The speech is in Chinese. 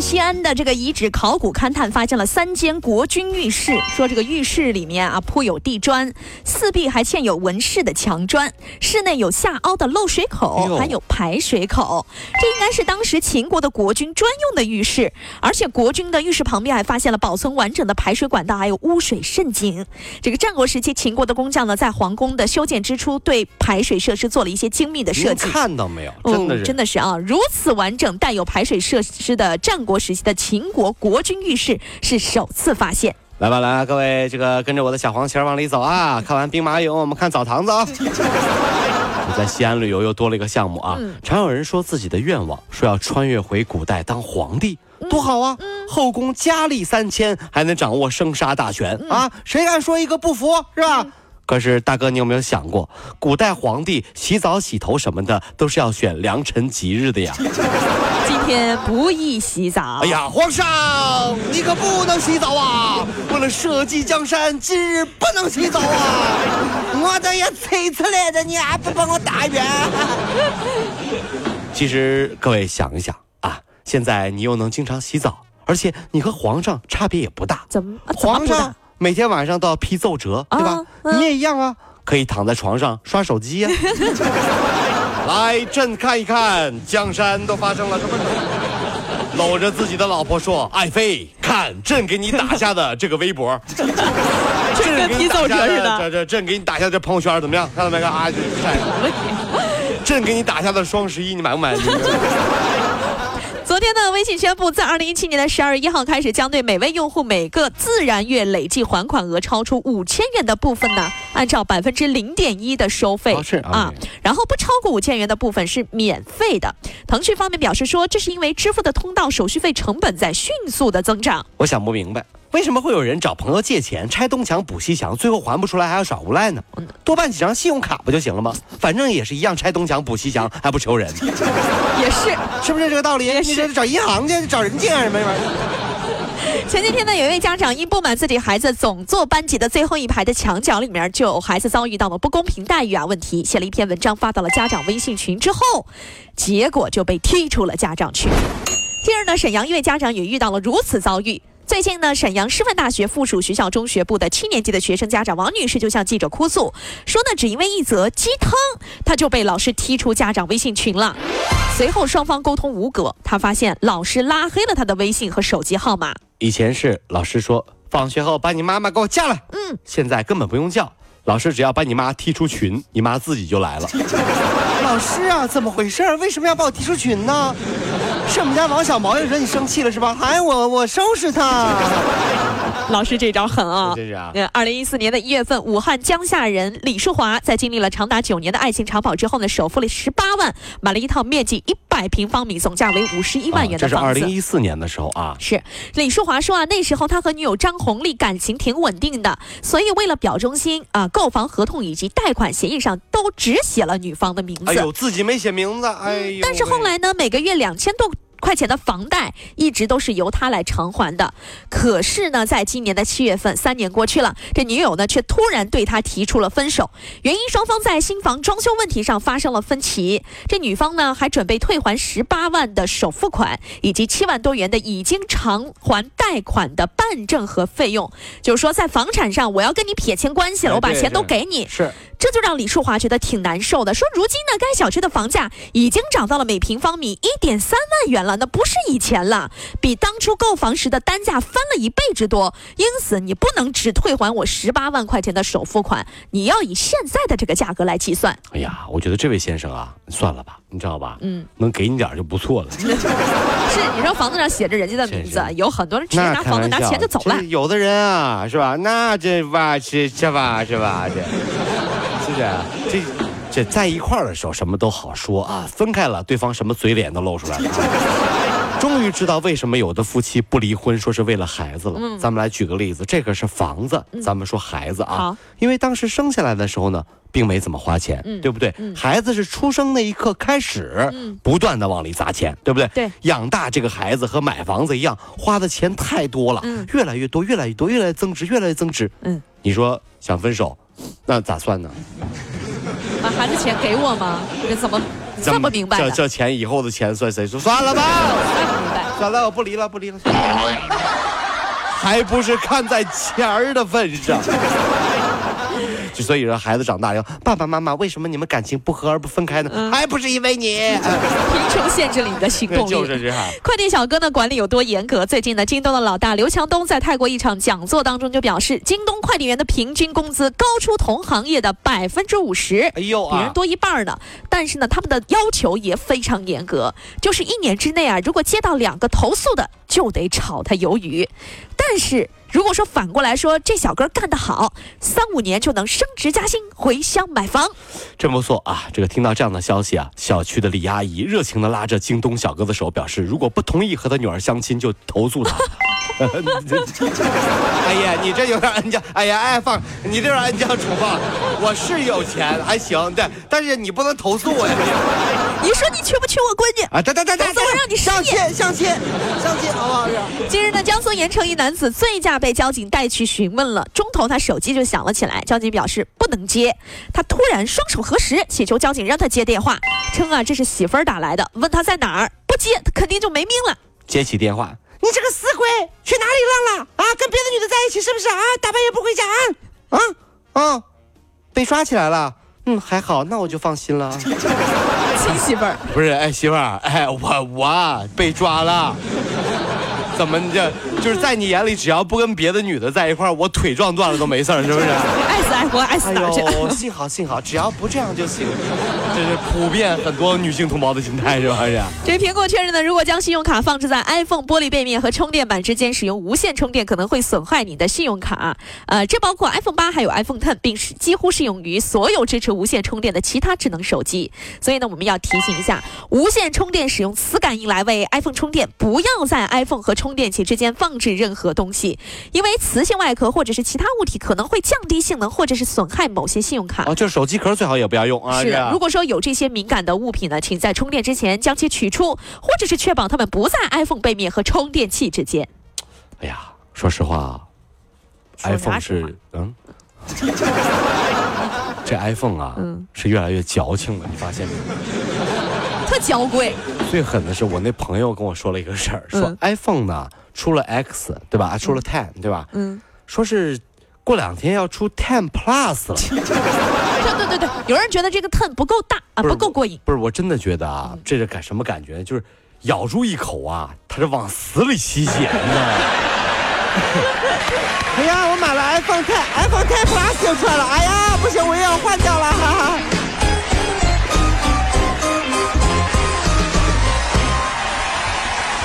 西安的这个遗址考古勘探发现了三间国君浴室，说这个浴室里面啊铺有地砖，四壁还嵌有纹饰的墙砖，室内有下凹的漏水口，还有排水口。这应该是当时秦国的国君专用的浴室，而且国君的浴室旁边还发现了保存完整的排水管道，还有污水渗井。这个战国时期，秦国的工匠呢，在皇宫的修建之初，对排水设施做了一些精密的设计。看到没有？真的是，真的是啊，如此完整、带有排水设施的。战国时期的秦国国君浴室是首次发现。来吧，来，各位，这个跟着我的小黄旗往里走啊！看完兵马俑，我们看澡堂子啊！在西安旅游又多了一个项目啊！常有人说自己的愿望，说要穿越回古代当皇帝，多好啊！后宫佳丽三千，还能掌握生杀大权啊！谁敢说一个不服，是吧？可是大哥，你有没有想过，古代皇帝洗澡、洗头什么的，都是要选良辰吉日的呀？今天不宜洗澡。哎呀，皇上，你可不能洗澡啊！为了社稷江山，今日不能洗澡啊！我这也催出来的，你还不帮我打圆？其实各位想一想啊，现在你又能经常洗澡，而且你和皇上差别也不大。怎么？皇上？每天晚上都要批奏折，对吧？你也一样啊，可以躺在床上刷手机呀。来，朕看一看江山都发生了什么。搂着自己的老婆说：“爱妃，看朕给你打下的这个微博，这跟批奏折似的。这这朕给你打下这朋友圈怎么样？看到没？看啊，晒。朕给你打下的双十一，你买不买？”昨天呢，微信宣布，在二零一七年的十二月一号开始，将对每位用户每个自然月累计还款额超出五千元的部分呢，按照百分之零点一的收费啊，然后不超过五千元的部分是免费的。腾讯方面表示说，这是因为支付的通道手续费成本在迅速的增长。我想不明白。为什么会有人找朋友借钱拆东墙补西墙，最后还不出来还要耍无赖呢？多办几张信用卡不就行了吗？反正也是一样拆东墙补西墙，还不求人。也是，是不是这个道理？你这找银行去，找人借干什么？前几天呢，有一位家长因不满自己孩子总坐班级的最后一排的墙角里面就有孩子遭遇到了不公平待遇啊问题，写了一篇文章发到了家长微信群之后，结果就被踢出了家长群。近日呢，沈阳一位家长也遇到了如此遭遇。最近呢，沈阳师范大学附属学校中学部的七年级的学生家长王女士就向记者哭诉，说呢，只因为一则鸡汤，她就被老师踢出家长微信群了。随后双方沟通无果，她发现老师拉黑了她的微信和手机号码。以前是老师说放学后把你妈妈给我叫来，嗯，现在根本不用叫，老师只要把你妈踢出群，你妈自己就来了。老师啊，怎么回事？为什么要把我踢出群呢？是我们家王小毛又惹你生气了是吧？哎，我我收拾他。老师这招狠啊！这是啊。二零一四年的一月份，武汉江夏人李淑华在经历了长达九年的爱情长跑之后呢，首付了十八万，买了一套面积一百平方米、总价为五十一万元的房子。这是二零一四年的时候啊。是李淑华说啊，那时候他和女友张红丽感情挺稳定的，所以为了表忠心啊，购房合同以及贷款协议上都只写了女方的名字。哎呦，自己没写名字，哎呦。但是后来呢，每个月两千多。块钱的房贷一直都是由他来偿还的，可是呢，在今年的七月份，三年过去了，这女友呢却突然对他提出了分手，原因双方在新房装修问题上发生了分歧。这女方呢还准备退还十八万的首付款，以及七万多元的已经偿还贷款的办证和费用，就是说在房产上我要跟你撇清关系了，我把钱都给你。是。这就让李淑华觉得挺难受的，说如今呢，该小区的房价已经涨到了每平方米一点三万元了，那不是以前了，比当初购房时的单价翻了一倍之多。因此，你不能只退还我十八万块钱的首付款，你要以现在的这个价格来计算。哎呀，我觉得这位先生啊，算了吧，你知道吧？嗯，能给你点就不错了。是，你说房子上写着人家的名字，有很多人直接拿房子拿钱就走了。有的人啊，是吧？那这吧，这这吧，是吧？这。是不是？这这在一块儿的时候什么都好说啊，分开了对方什么嘴脸都露出来了。终于知道为什么有的夫妻不离婚，说是为了孩子了。嗯咱们来举个例子，这个是房子，咱们说孩子啊好，因为当时生下来的时候呢，并没怎么花钱，嗯对不对？孩子是出生那一刻开始，嗯不断的往里砸钱，对不对？对养大这个孩子和买房子一样，花的钱太多了，嗯越来越多，越来越多，越来越增值，越来越增值。嗯，你说想分手，那咋算呢？把孩子钱给我吗？这怎么这么明白的？这这钱以后的钱算谁说？算了吧。算了，我不离了，不离了还不是看在钱儿的份上。就所以说，孩子长大以后，爸爸妈妈为什么你们感情不和而不分开呢？还不是因为你，贫穷限制了你的行动力。就是这样。快递小哥呢管理有多严格？最近呢，京东的老大刘强东在泰国一场讲座当中就表示，京东快递员的平均工资高出同行业的百分之五十。哎呦啊！比人多一半儿呢，但是呢，他们的要求也非常严格，就是一年之内啊，如果接到两个投诉的，就得炒他鱿鱼。但是如果说反过来说，这小哥干得好，三五年就能升职加薪，回乡买房。真不错啊！这个听到这样的消息啊，小区的李阿姨热情地拉着京东小哥的手，表示如果不同意和他女儿相亲，就投诉他。哎呀，你这有点恩将，哎呀，哎放，你这有点恩将仇报。我是有钱，还行，对，但是你不能投诉我呀，你你说你娶不娶我闺女？啊，对对对对，否则我让你失业相亲相亲相亲，好不好？近日呢，江苏盐城一男子醉驾被交警带去询问了，中途他手机就响了起来，交警表示不能接，他突然双手合十，祈求交警让他接电话，称啊这是媳妇儿打来的，问他在哪儿，不接他肯定就没命了。接起电话，你这个死鬼去哪里浪了？啊，跟别的女的在一起是不是啊？大半夜不回家啊？啊啊，被抓起来了。嗯，还好，那我就放心了。媳妇儿，不是，哎，媳妇儿，哎，我我被抓了。怎么这就是在你眼里，只要不跟别的女的在一块儿，我腿撞断了都没事儿，是不是？爱死爱活爱死哎哪儿去？呦，幸好幸好，只要不这样就行。这是普遍很多女性同胞的心态，是吧？是。这苹果确认呢，如果将信用卡放置在 iPhone 玻璃背面和充电板之间使用无线充电，可能会损坏你的信用卡。呃，这包括 iPhone 八还有 iPhone Ten，并是几乎适用于所有支持无线充电的其他智能手机。所以呢，我们要提醒一下，无线充电使用磁感应来为 iPhone 充电，不要在 iPhone 和充电器之间放置任何东西，因为磁性外壳或者是其他物体可能会降低性能，或者是损害某些信用卡。哦，就是手机壳最好也不要用啊。是这样如果说有这些敏感的物品呢，请在充电之前将其取出，或者是确保它们不在 iPhone 背面和充电器之间。哎呀，说实话，iPhone 是嗯，这 iPhone 啊，嗯是越来越矫情了，你发现没有？特娇贵，最狠的是我那朋友跟我说了一个事儿，说嗯 iPhone 呢出了 X 对吧？出了 Ten 对吧？嗯，说是过两天要出 Ten Plus 了。对对对对，有人觉得这个 ten 不够大啊，不不够过瘾。不是，我真的觉得啊，这是感什么感觉？就是咬住一口啊，它是往死里吸血，你知道吗？哎呀，我买了 iPhone Ten，iPhone Ten Plus 就出来了，哎呀，不行，我又要换掉了，哈哈。